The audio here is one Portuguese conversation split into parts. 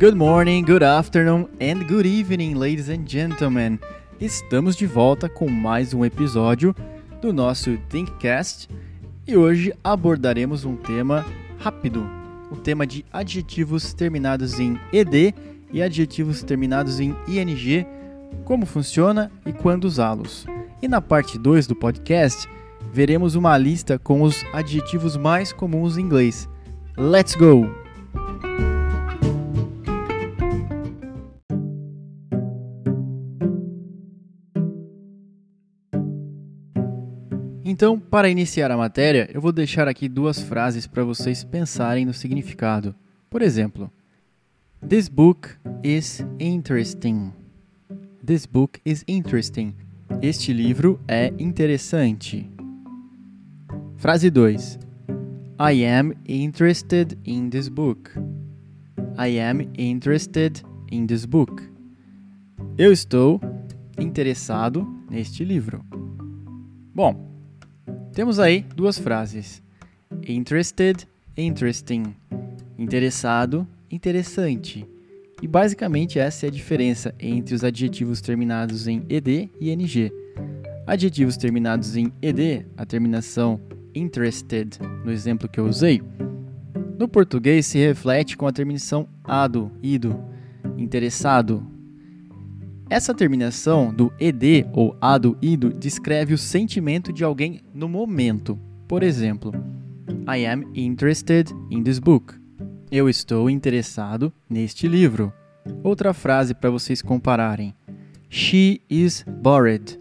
Good morning, good afternoon and good evening, ladies and gentlemen. Estamos de volta com mais um episódio do nosso Thinkcast e hoje abordaremos um tema rápido, o tema de adjetivos terminados em ed e adjetivos terminados em ing, como funciona e quando usá-los. E na parte 2 do podcast, veremos uma lista com os adjetivos mais comuns em inglês. Let's go! Então, para iniciar a matéria, eu vou deixar aqui duas frases para vocês pensarem no significado. Por exemplo, This book is interesting. This book is interesting. Este livro é interessante. Frase 2. I am interested in this book. I am interested in this book. Eu estou interessado neste livro. Bom, temos aí duas frases: interested, interesting. Interessado, interessante. E basicamente essa é a diferença entre os adjetivos terminados em ed e ing. Adjetivos terminados em ed, a terminação interested, no exemplo que eu usei, no português se reflete com a terminação ado, ido, interessado. Essa terminação do ed ou ado, ido descreve o sentimento de alguém no momento. Por exemplo, I am interested in this book. Eu estou interessado neste livro. Outra frase para vocês compararem. She is bored.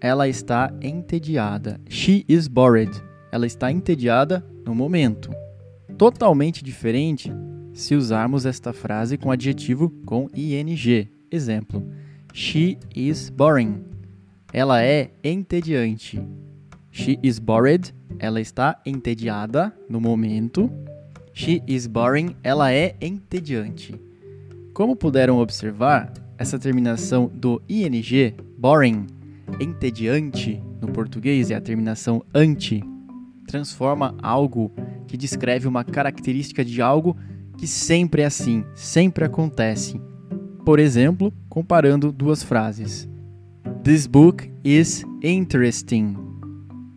Ela está entediada. She is bored. Ela está entediada no momento. Totalmente diferente se usarmos esta frase com adjetivo com ing. Exemplo: She is boring. Ela é entediante. She is bored. Ela está entediada no momento. She is boring. Ela é entediante. Como puderam observar, essa terminação do ing, boring, entediante, no português é a terminação anti, transforma algo que descreve uma característica de algo que sempre é assim, sempre acontece. Por exemplo, comparando duas frases. This book is interesting.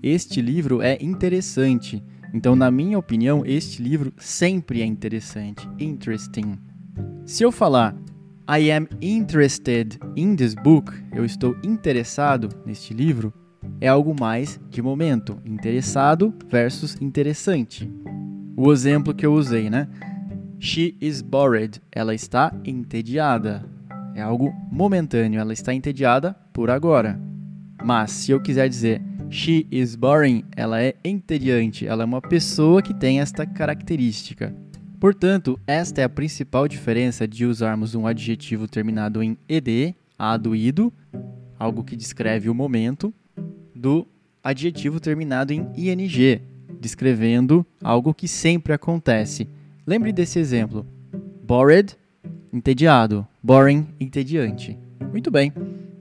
Este livro é interessante. Então, na minha opinião, este livro sempre é interessante. Interesting. Se eu falar I am interested in this book, eu estou interessado neste livro, é algo mais de momento. Interessado versus interessante. O exemplo que eu usei, né? She is bored. Ela está entediada. É algo momentâneo. Ela está entediada por agora. Mas se eu quiser dizer she is boring, ela é entediante. Ela é uma pessoa que tem esta característica. Portanto, esta é a principal diferença de usarmos um adjetivo terminado em ed, aduído, algo que descreve o momento, do adjetivo terminado em ing, descrevendo algo que sempre acontece. Lembre desse exemplo. Bored, entediado. Boring, entediante. Muito bem.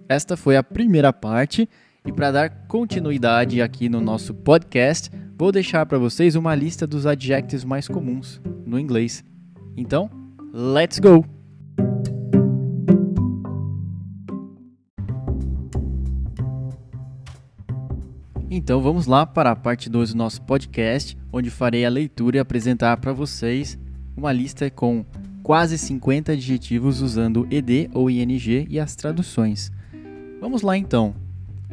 Esta foi a primeira parte e para dar continuidade aqui no nosso podcast, vou deixar para vocês uma lista dos adjectives mais comuns no inglês. Então, let's go! Então vamos lá para a parte 2 do nosso podcast, onde farei a leitura e apresentar para vocês uma lista com quase 50 adjetivos usando ed ou ing e as traduções. Vamos lá então.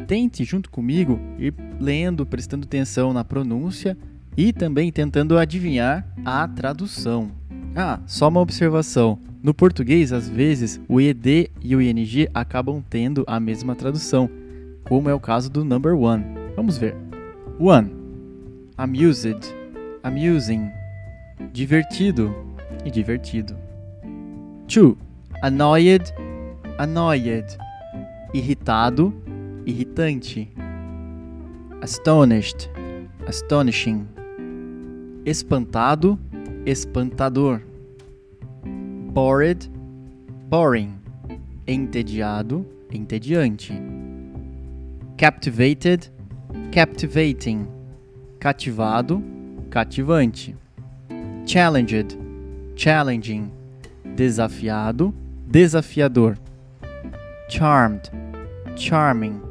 Tente junto comigo ir lendo, prestando atenção na pronúncia e também tentando adivinhar a tradução. Ah, só uma observação. No português, às vezes, o ed e o ing acabam tendo a mesma tradução, como é o caso do number one. Vamos ver. One. Amused. Amusing. Divertido e divertido. Two. Annoyed. Annoyed. Irritado. Irritante. Astonished. Astonishing. Espantado. Espantador. Bored. Boring. Entediado. Entediante. Captivated captivating, cativado, cativante. Challenged, challenging, desafiado, desafiador. Charmed, charming.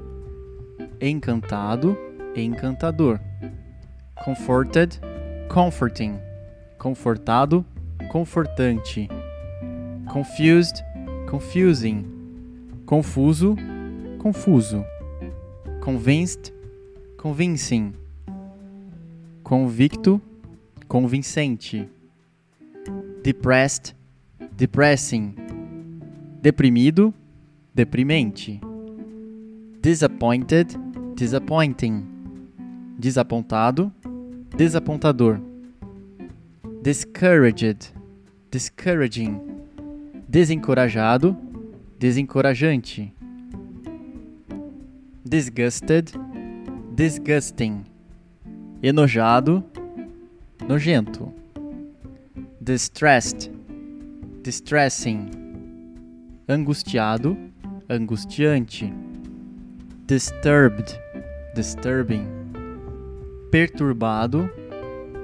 Encantado, encantador. Comforted, comforting. Confortado, confortante. Confused, confusing. Confuso, confuso. Convinced, convincing. Convicto, convincente. Depressed, depressing. Deprimido, deprimente. Disappointed, disappointing. Desapontado, desapontador. Discouraged, discouraging. Desencorajado, desencorajante. Disgusted, disgusting. Enojado, nojento. Distressed, distressing. Angustiado, angustiante. Disturbed, disturbing. Perturbado,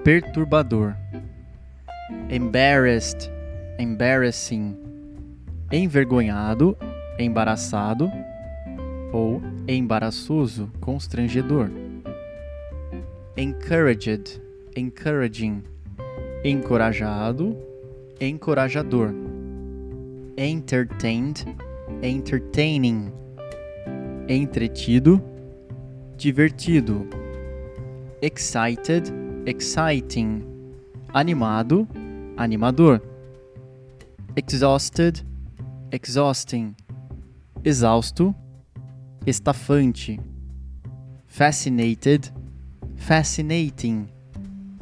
perturbador. Embarrassed, embarrassing. Envergonhado, embaraçado ou embaraçoso, constrangedor. Encouraged, encouraging. Encorajado, encorajador. Entertained, entertaining. Entretido, divertido. Excited, exciting. Animado, animador. Exhausted, exhausting. Exausto, estafante. Fascinated, fascinating.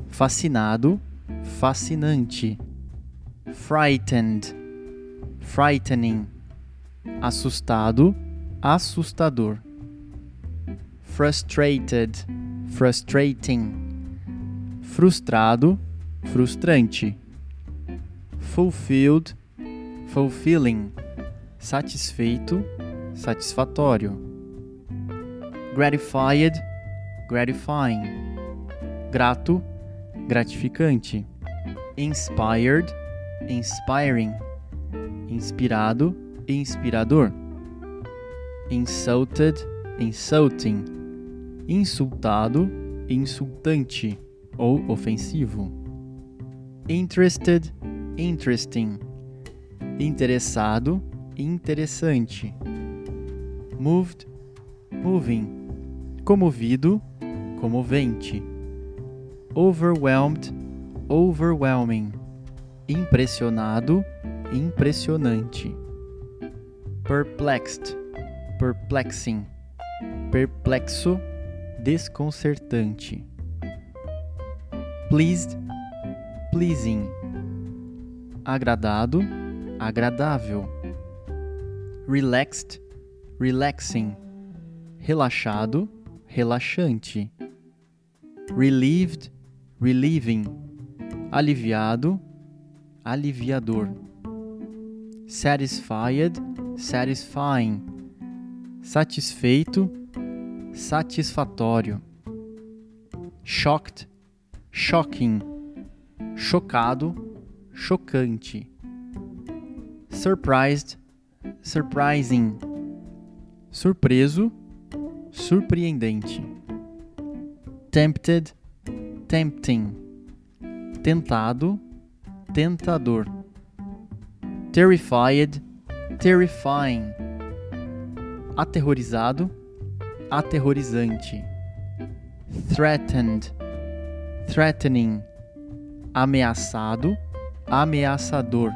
Fascinado, fascinante. Frightened, frightening. Assustado, assustador. Frustrated, frustrating. Frustrado, frustrante. Fulfilled, fulfilling. Satisfeito, satisfatório. Gratified, gratifying. Grato, gratificante. Inspired, inspiring. Inspirado, inspirador. Insulted, insulting. Insultado, insultante ou ofensivo. Interested, interesting. Interessado, interessante. Moved, moving. Comovido, comovente. Overwhelmed, overwhelming. Impressionado, impressionante. Perplexed, perplexing. Perplexo, desconcertante. Pleased, pleasing. Agradado, agradável. Relaxed, relaxing. Relaxado, relaxante. Relieved, relieving. Aliviado, aliviador. Satisfied, satisfying. Satisfeito, satisfatório. Shocked, shocking. Chocado, chocante. Surprised, surprising. Surpreso, surpreendente. Tempted, tempting. Tentado, tentador. Terrified, terrifying. Aterrorizado, aterrorizante. Threatened, threatening. Ameaçado, ameaçador.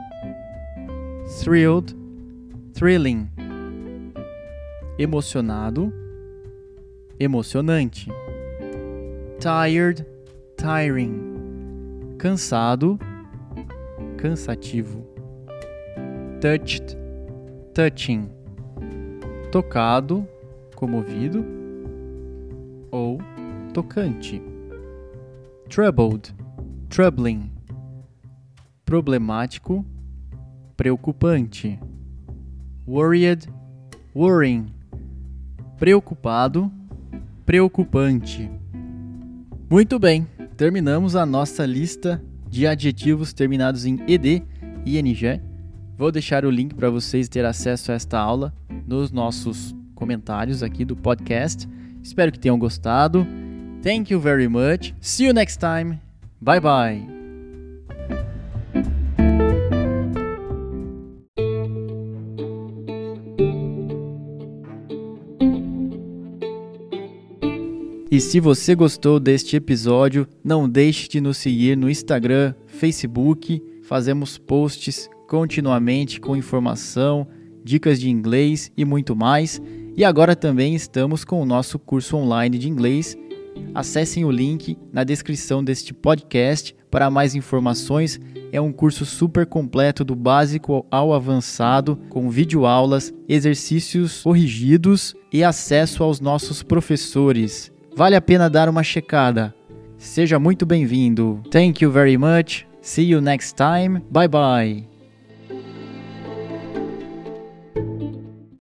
Thrilled, thrilling. Emocionado, emocionante. Tired, tiring. Cansado, cansativo. Touched, touching. Tocado, comovido ou tocante. Troubled, troubling. Problemático, preocupante. Worried, worrying. Preocupado, preocupante. Muito bem, terminamos a nossa lista de adjetivos terminados em ed e ing Vou deixar o link para vocês ter acesso a esta aula nos nossos comentários aqui do podcast. Espero que tenham gostado. Thank you very much. See you next time. Bye bye. E se você gostou deste episódio, não deixe de nos seguir no Instagram, Facebook. Fazemos posts continuamente com informação, dicas de inglês e muito mais. E agora também estamos com o nosso curso online de inglês. Acessem o link na descrição deste podcast para mais informações. É um curso super completo do básico ao avançado, com videoaulas, exercícios corrigidos e acesso aos nossos professores. Vale a pena dar uma checada. Seja muito bem-vindo. Thank you very much. See you next time. Bye bye.